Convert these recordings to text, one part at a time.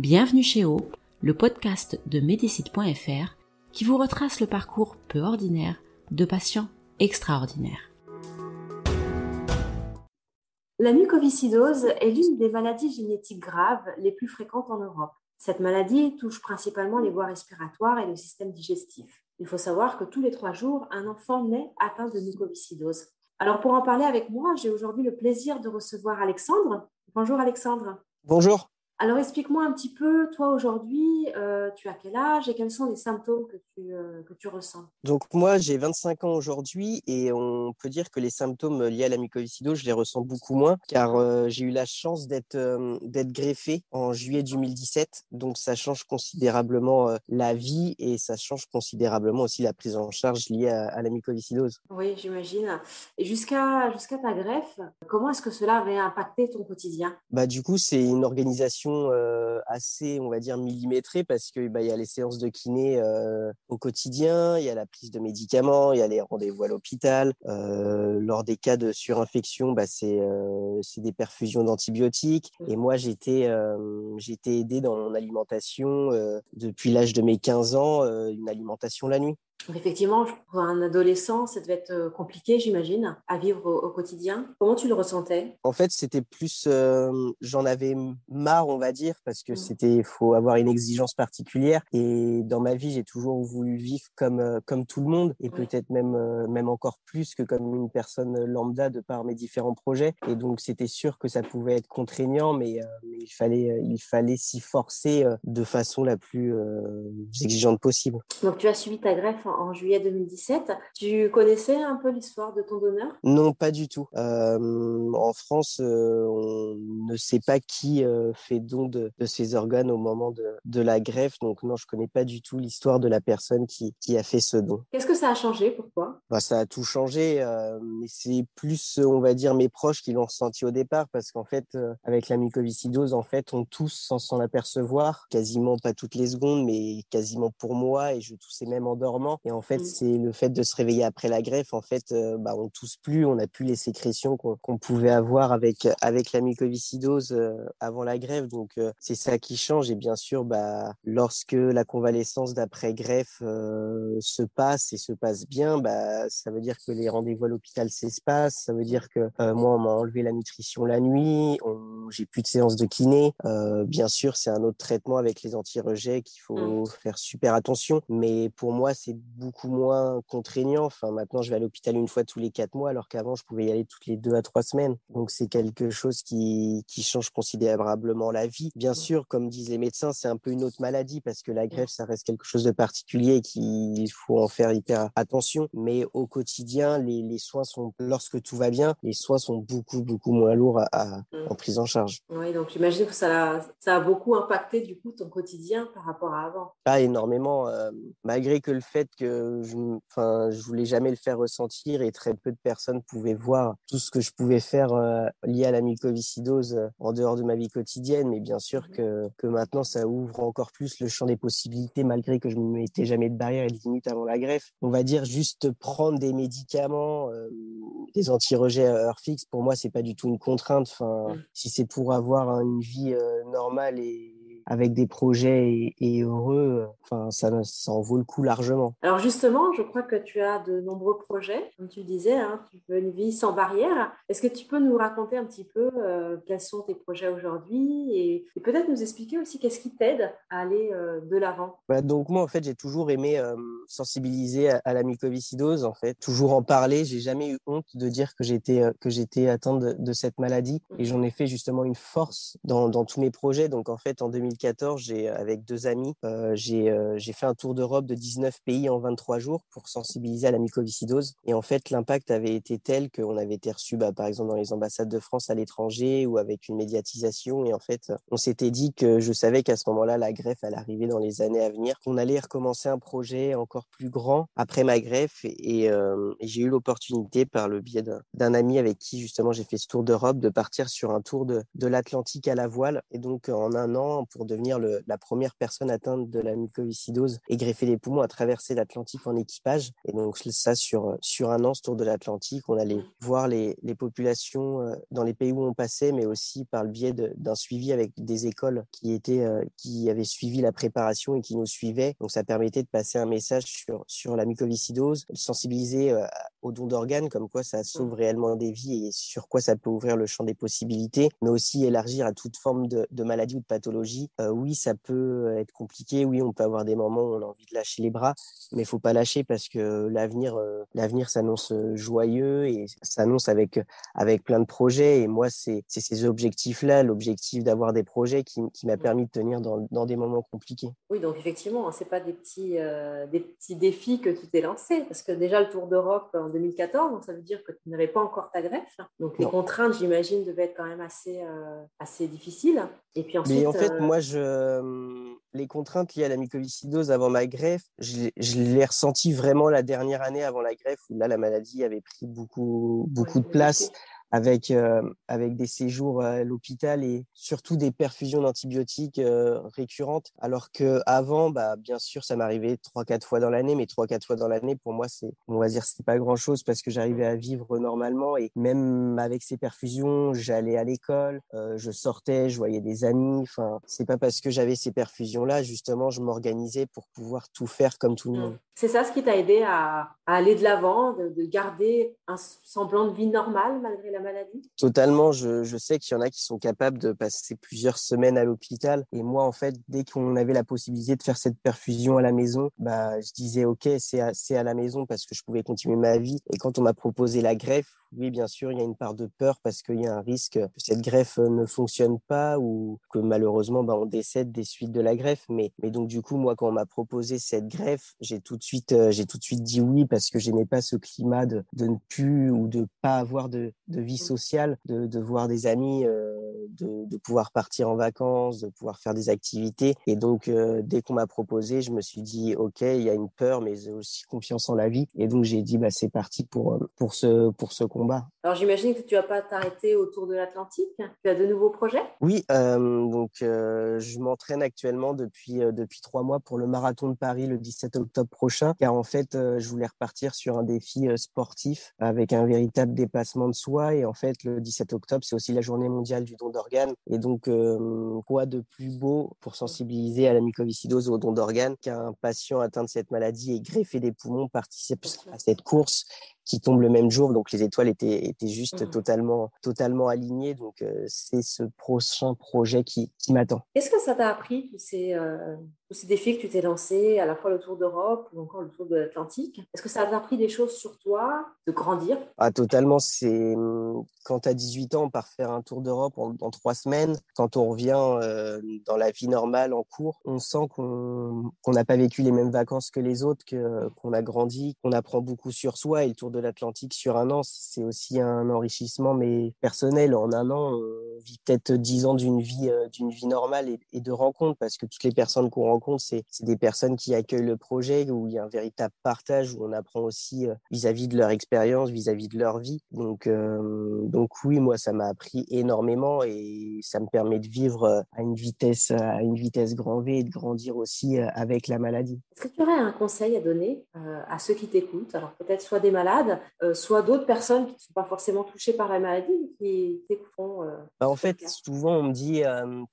Bienvenue chez O, le podcast de Médicite.fr qui vous retrace le parcours peu ordinaire de patients extraordinaires. La mucoviscidose est l'une des maladies génétiques graves les plus fréquentes en Europe. Cette maladie touche principalement les voies respiratoires et le système digestif. Il faut savoir que tous les trois jours, un enfant naît atteint de mucoviscidose. Alors pour en parler avec moi, j'ai aujourd'hui le plaisir de recevoir Alexandre. Bonjour Alexandre. Bonjour. Alors explique-moi un petit peu, toi aujourd'hui, euh, tu as quel âge et quels sont les symptômes que tu, euh, que tu ressens? Donc moi j'ai 25 ans aujourd'hui et on peut dire que les symptômes liés à la mucoviscidose, je les ressens beaucoup moins car euh, j'ai eu la chance d'être d'être greffé en juillet 2017. Donc ça change considérablement la vie et ça change considérablement aussi la prise en charge liée à, la mucoviscidose. Oui, j'imagine. Et jusqu'à jusqu'à ta greffe, comment est-ce que cela avait impacté ton quotidien? Bah du coup c'est une organisation euh, assez, on va dire, millimétrée parce que bah, il y a les séances de kiné euh, au quotidien, il y a la prise de médicaments, il y a les rendez-vous à l'hôpital. Euh, lors des cas de surinfection, bah, c'est c'est des perfusions d'antibiotiques. Et moi, j'étais j'étais aidé dans mon alimentation depuis l'âge de mes 15 ans, une alimentation la nuit. Effectivement, pour un adolescent, ça devait être euh, compliqué, j'imagine, à vivre au, quotidien. Comment tu le ressentais? En fait, c'était plus, euh, j'en avais marre, on va dire, parce que mmh. c'était, faut avoir une exigence particulière. Et dans ma vie, j'ai toujours voulu vivre comme euh, comme tout le monde, et peut-être même même encore plus que comme une personne lambda de par mes différents projets. Et donc, c'était sûr que ça pouvait être contraignant, mais, mais il fallait il fallait s'y forcer de façon la plus exigeante possible. Donc, tu as suivi ta greffe en juillet 2017. Tu connaissais un peu l'histoire de ton donneur? Non, pas du tout. Euh, en France, euh, on ne sait pas qui euh, fait don de, ses organes au moment de, de, la greffe. Donc non, je connais pas du tout l'histoire de la personne qui, qui, a fait ce don. Qu'est-ce que ça a changé? Pourquoi? Bah, Ça a tout changé, mais c'est plus, on va dire, mes proches qui l'ont ressenti au départ parce qu'en fait, avec la mucoviscidose, en fait, on tousse sans s'en apercevoir, quasiment pas toutes les secondes, mais quasiment pour moi, et je toussais même en dormant. Et en fait, mmh. c'est le fait de se réveiller après la greffe. En fait, euh, bah, on tousse plus, on n'a plus les sécrétions qu'on pouvait avoir avec avec la mucoviscidose euh, avant la greffe. Donc, euh, c'est ça qui change. Et bien sûr, bah, lorsque la convalescence d'après greffe se passe et se passe bien, bah, ça veut dire que les rendez-vous à l'hôpital s'espacent. Ça veut dire que moi, on m'a enlevé la nutrition la nuit. J'ai plus de séances de kiné. bien sûr, c'est un autre traitement avec les anti-rejets qu'il faut mmh. faire super attention. Mais pour moi, c'est beaucoup moins contraignant. Enfin, maintenant, je vais à l'hôpital une fois tous les quatre mois, alors qu'avant, je pouvais y aller toutes les deux à trois semaines. Donc, c'est quelque chose qui, qui change considérablement la vie. Bien sûr, comme disent les médecins, c'est un peu une autre maladie parce que la greffe, ça reste quelque chose de particulier et qu'il faut en faire hyper attention. Mais au quotidien, les, les, soins sont, lorsque tout va bien, les soins sont beaucoup, beaucoup moins lourds à, mmh. en prise en charge. Oui, donc j'imagine que ça a, ça a beaucoup impacté du coup ton quotidien par rapport à avant. Pas énormément, euh, malgré que le fait que je, enfin, je voulais jamais le faire ressentir et très peu de personnes pouvaient voir tout ce que je pouvais faire euh, lié à la mucoviscidose euh, en dehors de ma vie quotidienne. Mais bien sûr mmh que, que maintenant, ça ouvre encore plus le champ des possibilités, malgré que je ne mettais jamais de barrière et de limite avant la greffe. On va dire juste prendre des médicaments, euh, des anti-rejets à heure fixe. Pour moi, c'est pas du tout une contrainte. Enfin, mmh. si c'est pour avoir une vie normale et avec des projets et, heureux, enfin, ça, ça, en vaut le coup largement. Alors justement, je crois que tu as de nombreux projets, comme tu disais, hein, tu veux une vie sans barrière. Est-ce que tu peux nous raconter un petit peu euh, quels sont tes projets aujourd'hui et, peut-être nous expliquer aussi qu'est-ce qui t'aide à aller euh, de l'avant? Bah, Donc moi, en fait, j'ai toujours aimé euh, sensibiliser à, la mycoviscidose, en fait, toujours en parler. J'ai jamais eu honte de dire que j'étais que j'étais atteinte de, cette maladie et j'en ai fait justement une force dans, dans tous mes projets. Donc en fait, en 2015, 2014, j'ai avec deux amis, j'ai j'ai fait un tour d'Europe de 19 pays en 23 jours pour sensibiliser à la mycoviscidose. Et en fait, l'impact avait été tel qu'on avait été reçu, bah, par exemple, dans les ambassades de France à l'étranger ou avec une médiatisation. Et en fait, on s'était dit que je savais qu'à ce moment-là, la greffe allait arriver dans les années à venir, qu'on allait recommencer un projet encore plus grand après ma greffe. Et, et j'ai eu l'opportunité, par le biais d'un ami avec qui justement j'ai fait ce tour d'Europe, de partir sur un tour de, de l'Atlantique à la voile. Et donc, en un an, pour devenir le, la première personne atteinte de la mucoviscidose et greffer les poumons à traverser l'Atlantique en équipage. Et donc, ça sur, sur un an, ce tour de l'Atlantique, on allait voir les, les populations euh, dans les pays où on passait, mais aussi par le biais d'un suivi avec des écoles qui étaient, euh, qui avaient suivi la préparation et qui nous suivaient. Donc, ça permettait de passer un message sur, sur la mucoviscidose, sensibiliser euh, au don d'organes, comme quoi ça sauve réellement des vies et sur quoi ça peut ouvrir le champ des possibilités, mais aussi élargir à toute forme de, de maladie ou de pathologie. Euh, oui, ça peut être compliqué, oui, on peut avoir des moments où on a envie de lâcher les bras, mais il faut pas lâcher parce que l'avenir, euh, l'avenir s'annonce joyeux et s'annonce avec avec plein de projets. Et moi, c'est ces objectifs-là, l'objectif d'avoir des projets qui, qui m'a permis de tenir dans, dans, des moments compliqués. Oui, donc effectivement, hein, c'est pas des petits euh, des petits défis que tu t'es lancé, parce que déjà le Tour d'Europe en 2014, donc ça veut dire que tu n'avais pas encore ta greffe. Donc les contraintes, j'imagine, devaient être quand même assez euh, assez difficiles. Et puis ensuite. Mais en fait, moi, je les contraintes liées à la mycoviscidose avant ma greffe, je, je l'ai ressenti vraiment la dernière année avant la greffe où là la maladie avait pris beaucoup beaucoup de place avec euh, avec des séjours à l'hôpital et surtout des perfusions d'antibiotiques euh, récurrentes. Alors que avant bah bien sûr ça m'arrivait trois quatre fois dans l'année mais trois quatre fois dans l'année pour moi c'est on va dire c'était pas grand chose parce que j'arrivais à vivre normalement et même avec ces perfusions j'allais à l'école euh, je sortais je voyais des amis. Enfin c'est pas parce que j'avais ces perfusions là justement je m'organisais pour pouvoir tout faire comme tout le monde. C'est ça ce qui t'a aidé à, à, aller de l'avant de, de garder un semblant de vie normale malgré la maladie? Totalement. Je, je sais qu'il y en a qui sont capables de passer plusieurs semaines à l'hôpital. Et moi, en fait, dès qu'on avait la possibilité de faire cette perfusion à la maison, bah, je disais, OK, c'est à, la maison parce que je pouvais continuer ma vie. Et quand on m'a proposé la greffe, oui, bien sûr, il y a une part de peur parce qu'il y a un risque que cette greffe ne fonctionne pas ou que malheureusement, bah, on décède des suites de la greffe. Mais, donc, du coup, moi, quand on m'a proposé cette greffe, j'ai tout de suite, euh, dit oui parce que j'aimais pas ce climat de, de ne plus ou de pas avoir de, de vie sociale, de, voir des amis, euh, de, pouvoir partir en vacances, de pouvoir faire des activités. Et donc, euh, dès qu'on m'a proposé, je me suis dit, OK, il y a une peur, mais j'ai aussi confiance en la vie. Et donc, j'ai dit, bah, c'est parti pour, pour ce, pour ce combat. Alors j'imagine que tu vas pas t'arrêter autour de l'Atlantique. Tu as de nouveaux projets? Oui, euh, donc euh, je m'entraîne actuellement depuis euh, depuis trois mois pour le marathon de Paris le 17 octobre prochain, car en fait je voulais repartir sur un défi sportif avec un véritable dépassement de soi. Et en fait le 17 octobre c'est aussi la journée mondiale du don d'organes. Et donc quoi de plus beau pour sensibiliser à la mucoviscidose au don d'organes qu'un patient atteint de cette maladie et greffé des poumons participe à cette course qui tombe le même jour. Donc les étoiles étaient, étaient juste mmh. totalement, totalement alignées. Donc euh, c'est ce prochain projet qui, qui m'attend. Qu'est-ce que ça t'a appris, tous ces, euh, tous ces défis que tu t'es lancé, à la fois le tour d'Europe ou encore le tour de l'Atlantique? Est-ce que ça t'a appris des choses sur toi, de grandir? Ah totalement. C'est quand tu as 18 ans, on part faire un tour d'Europe en, en, trois semaines. Quand on revient euh, dans la vie normale en cours, on sent qu'on n'a pas vécu les mêmes vacances que les autres, qu'on a grandi, qu'on apprend beaucoup sur soi et le tour de l'Atlantique sur un an, c'est aussi un enrichissement, mais personnel. En un an, on vit peut-être dix ans d'une vie, euh, d'une vie normale et, de rencontres, parce que toutes les personnes qu'on rencontre, c'est, des personnes qui accueillent le projet, où il y a un véritable partage, où on apprend aussi euh, vis-à-vis de leur expérience, vis-à-vis de leur vie. Donc, euh, donc oui, moi, ça m'a appris énormément et ça me permet de vivre à une vitesse, à une vitesse grand V et de grandir aussi avec la maladie. Est-ce que tu aurais un conseil à donner à ceux qui t'écoutent? Alors peut-être soit des malades, euh, soit d'autres personnes qui ne sont pas forcément touchées par la maladie, qui t'écouteront. Euh, bah en fait, souvent on me dit,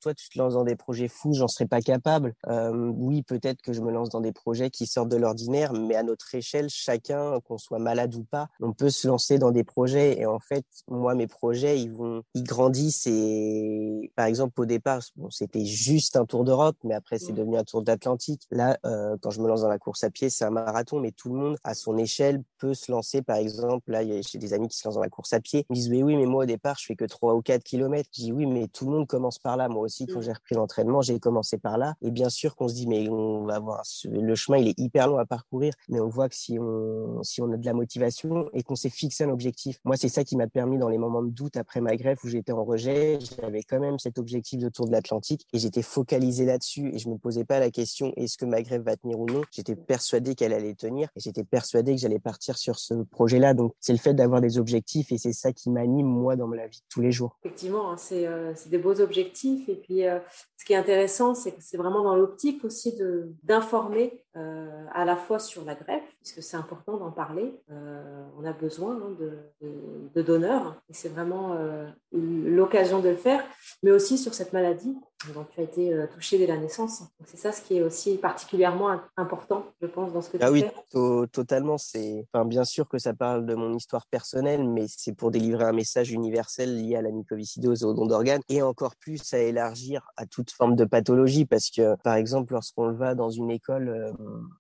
toi tu te lances dans des projets fous, j'en serais pas capable. oui, peut-être que je me lance dans des projets qui sortent de l'ordinaire, mais à notre échelle, chacun, qu'on soit malade ou pas, on peut se lancer dans des projets. Et en fait, moi, mes projets, ils vont, ils grandissent. Et par exemple, au départ, bon, c'était juste un tour d'Europe, mais après c'est mmh. devenu un tour d'Atlantique. Là, quand je me lance dans la course à pied, c'est un marathon, mais tout le monde, à son échelle, peut se lancer sais, par exemple, là, j'ai des amis qui se lancent dans la course à pied. Ils me disent, mais oui, mais moi, au départ, je fais que 3 ou 4 kilomètres. Je dis, oui, mais tout le monde commence par là. Moi aussi, quand mmh. j'ai repris l'entraînement, j'ai commencé par là. Et bien sûr qu'on se dit, mais on va voir, le chemin, il est hyper long à parcourir. Mais on voit que si on, si on a de la motivation et qu'on s'est fixé un objectif, moi, c'est ça qui m'a permis dans les moments de doute après ma greffe où j'étais en rejet, j'avais quand même cet objectif de tour de l'Atlantique et j'étais focalisé là-dessus et je me posais pas la question est-ce que ma greffe va tenir ou non? J'étais persuadé qu'elle allait tenir et j'étais persuadé que j'allais partir sur ce projet-là. Donc, c'est le fait d'avoir des objectifs et c'est ça qui m'anime, moi, dans ma vie de tous les jours. Effectivement, hein, euh, c'est des beaux objectifs. Et puis, euh, ce qui est intéressant, c'est que c'est vraiment dans l'optique aussi d'informer euh, à la fois sur la greffe, puisque c'est important d'en parler. on a besoin hein, de, donneurs et c'est vraiment l'occasion de le faire, mais aussi sur cette maladie dont tu as été euh, touché dès la naissance. C'est ça ce qui est aussi particulièrement important, je pense, dans ce que ah tu oui, fais. oui, totalement. C'est, enfin, bien sûr que ça parle de mon histoire personnelle, mais c'est pour délivrer un message universel lié à la mucoviscidose et au don d'organes, et encore plus à élargir à toute forme de pathologie, parce que, par exemple, lorsqu'on va dans une école euh,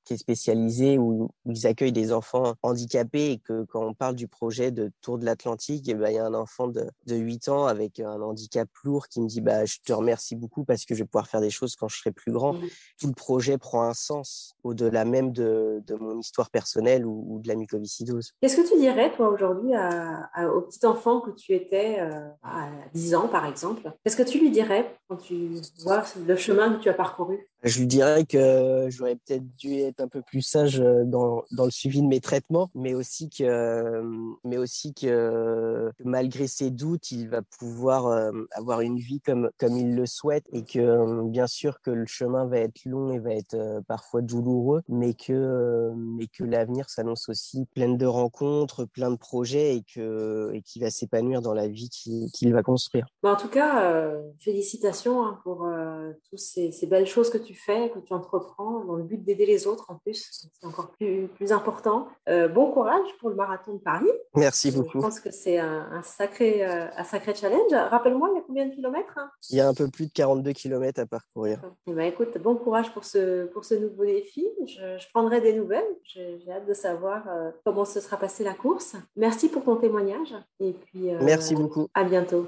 qui est spécialisée où, ils accueillent des enfants handicapés et que quand on parle du projet de Tour de l'Atlantique, eh ben, il y a un enfant de, de 8 ans avec un handicap lourd qui me dit bah, Je te remercie beaucoup parce que je vais pouvoir faire des choses quand je serai plus grand. Mmh. Tout le projet prend un sens au-delà même de, mon histoire personnelle ou, de la mucoviscidose. Qu'est-ce que tu dirais, toi, aujourd'hui, au petit enfant que tu étais euh, à 10 ans, par exemple? Qu'est-ce que tu lui dirais quand tu vois le chemin que tu as parcouru? Je lui dirais que j'aurais peut-être dû être un peu plus sage euh, dans, dans, le suivi de mes traitements, mais aussi que, mais aussi que, malgré ses doutes, il va pouvoir euh, avoir une vie comme, comme il le souhaite et que bien sûr que le chemin va être long et va être euh, parfois douloureux, mais que, mais que l'avenir s'annonce aussi plein de rencontres, plein de projets et que et qu'il va s'épanouir dans la vie qu'il va construire. en tout cas, félicitations hein, pour toutes ces, ces belles choses que tu tu fais, que tu entreprends dans le but d'aider les autres en plus. C'est encore plus, plus important. Euh, bon courage pour le marathon de Paris. Merci beaucoup. Je pense que c'est un, sacré, euh, un sacré challenge. Rappelle-moi, il y a combien de kilomètres hein? Il y a un peu plus de 42 kilomètres à parcourir. Eh ben, écoute, bon courage pour ce, pour ce nouveau défi. Je, prendrai des nouvelles. J'ai hâte de savoir euh, comment se sera passée la course. Merci pour ton témoignage. Et puis, Merci beaucoup. À bientôt.